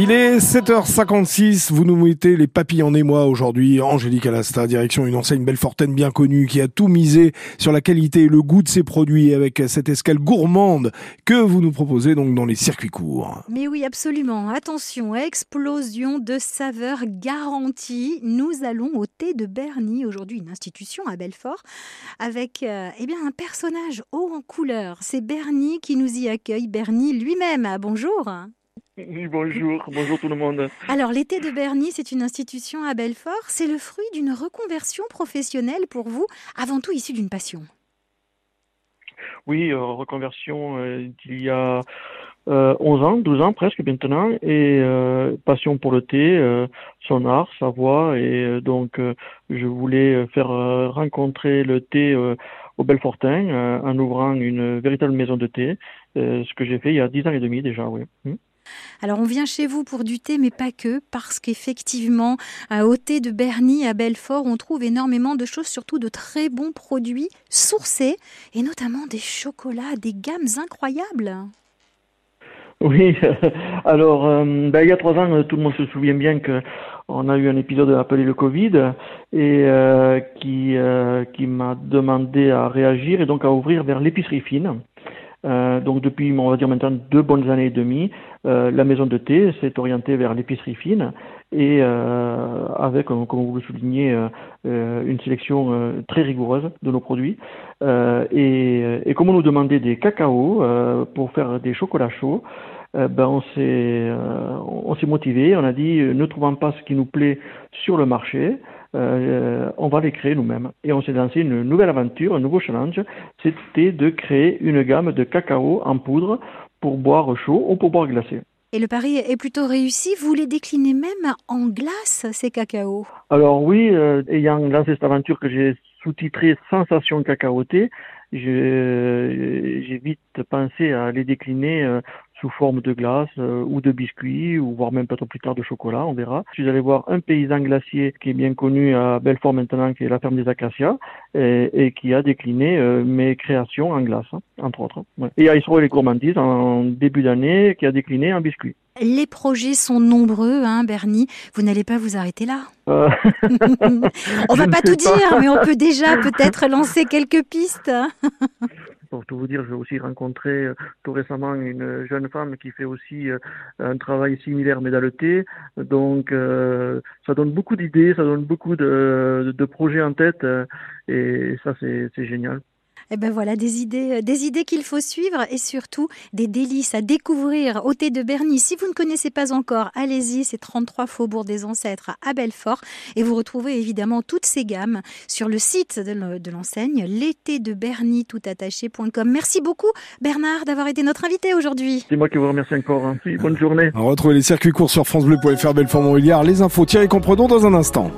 Il est 7h56, vous nous mettez les papilles en émoi aujourd'hui. Angélique Alasta, direction une enseigne Belfortaine bien connue qui a tout misé sur la qualité et le goût de ses produits avec cette escale gourmande que vous nous proposez donc dans les circuits courts. Mais oui, absolument. Attention, explosion de saveurs garantie. Nous allons au thé de Bernie, aujourd'hui une institution à Belfort, avec euh, eh bien, un personnage haut en couleur. C'est Bernie qui nous y accueille. Bernie lui-même. Bonjour. Oui, bonjour, bonjour tout le monde. Alors, l'été de Bernie, c'est une institution à Belfort. C'est le fruit d'une reconversion professionnelle pour vous, avant tout issue d'une passion. Oui, euh, reconversion euh, il y a 11 euh, ans, 12 ans presque maintenant, et passion pour le thé, son art, sa voix, et donc je voulais faire rencontrer le thé au Belfortin en ouvrant une véritable maison de thé, ce que j'ai fait il y a 10 ans et demi déjà, oui. Hmm. Alors on vient chez vous pour du thé, mais pas que, parce qu'effectivement, au thé de Bernie à Belfort, on trouve énormément de choses, surtout de très bons produits sourcés, et notamment des chocolats, des gammes incroyables. Oui, alors euh, ben, il y a trois ans, tout le monde se souvient bien que on a eu un épisode appelé le Covid et euh, euh, qui m'a demandé à réagir et donc à ouvrir vers l'épicerie fine. Euh, donc depuis, on va dire maintenant deux bonnes années et demie, euh, la maison de thé s'est orientée vers l'épicerie fine et euh, avec, comme vous le soulignez, une sélection très rigoureuse de nos produits. Et, et, comme on nous demandait des cacao pour faire des chocolats chauds, ben on s'est on s'est motivé, on a dit ne trouvant pas ce qui nous plaît sur le marché, euh, on va les créer nous-mêmes. Et on s'est lancé une nouvelle aventure, un nouveau challenge, c'était de créer une gamme de cacao en poudre pour boire chaud ou pour boire glacé. Et le pari est plutôt réussi. Vous les déclinez même en glace, ces cacaos Alors oui, euh, ayant lancé cette aventure que j'ai sous-titrée Sensation cacaotée, j'ai vite pensé à les décliner euh, sous forme de glace euh, ou de biscuits, ou voire même peut-être plus tard de chocolat, on verra. Je suis allé voir un paysan glacier qui est bien connu à Belfort maintenant, qui est la ferme des Acacias, et, qui a décliné euh, mes créations en glace, hein, entre autres. Et à Israël les gourmandises en début d'année, qui a décliné en biscuits. Les projets sont nombreux, hein, Bernie. Vous n'allez pas vous arrêter là. Euh... on va pas tout dire, mais on peut déjà peut-être lancer quelques pistes. Pour tout vous dire, j'ai aussi rencontré euh, tout récemment une jeune femme qui fait aussi euh, un travail similaire mais dans le thé. Donc euh, ça donne beaucoup d'idées, ça donne beaucoup de, de projets en tête et ça c'est génial. Eh ben voilà, des idées, euh, des idées qu'il faut suivre et surtout des délices à découvrir au thé de Bernie. Si vous ne connaissez pas encore, allez-y, c'est 33 Faubourg des Ancêtres à Belfort et vous retrouvez évidemment toutes ces gammes sur le site de l'enseigne l'été de Bernie toutattaché.com. Merci beaucoup Bernard d'avoir été notre invité aujourd'hui. C'est moi qui vous remercie encore. Hein. bonne journée. On retrouve les circuits courts sur francebleu.fr Belfort Montbéliard. Les infos tirées comprenons dans un instant.